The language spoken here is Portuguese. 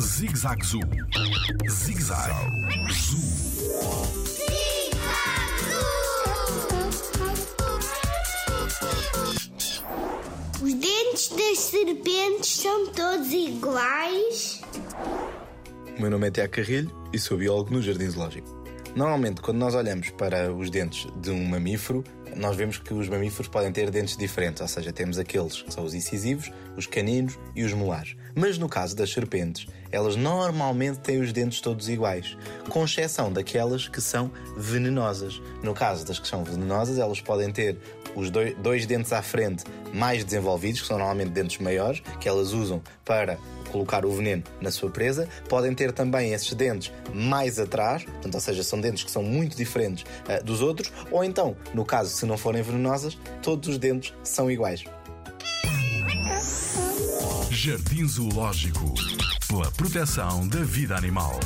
Zig Zag Zoo. Zig Zag Zoo. Os dentes das serpentes são todos iguais? O meu nome é Tiago Carrilho e sou biólogo no Jardim Zoológico. Normalmente, quando nós olhamos para os dentes de um mamífero, nós vemos que os mamíferos podem ter dentes diferentes, ou seja, temos aqueles que são os incisivos, os caninos e os molares. Mas no caso das serpentes, elas normalmente têm os dentes todos iguais, com exceção daquelas que são venenosas. No caso das que são venenosas, elas podem ter os dois, dois dentes à frente mais desenvolvidos, que são normalmente dentes maiores, que elas usam para colocar o veneno na sua presa. Podem ter também esses dentes mais atrás, portanto, ou seja, são dentes que são muito diferentes uh, dos outros, ou então, no caso, se não forem venenosas, todos os dentes são iguais. Jardim Zoológico pela proteção da vida animal.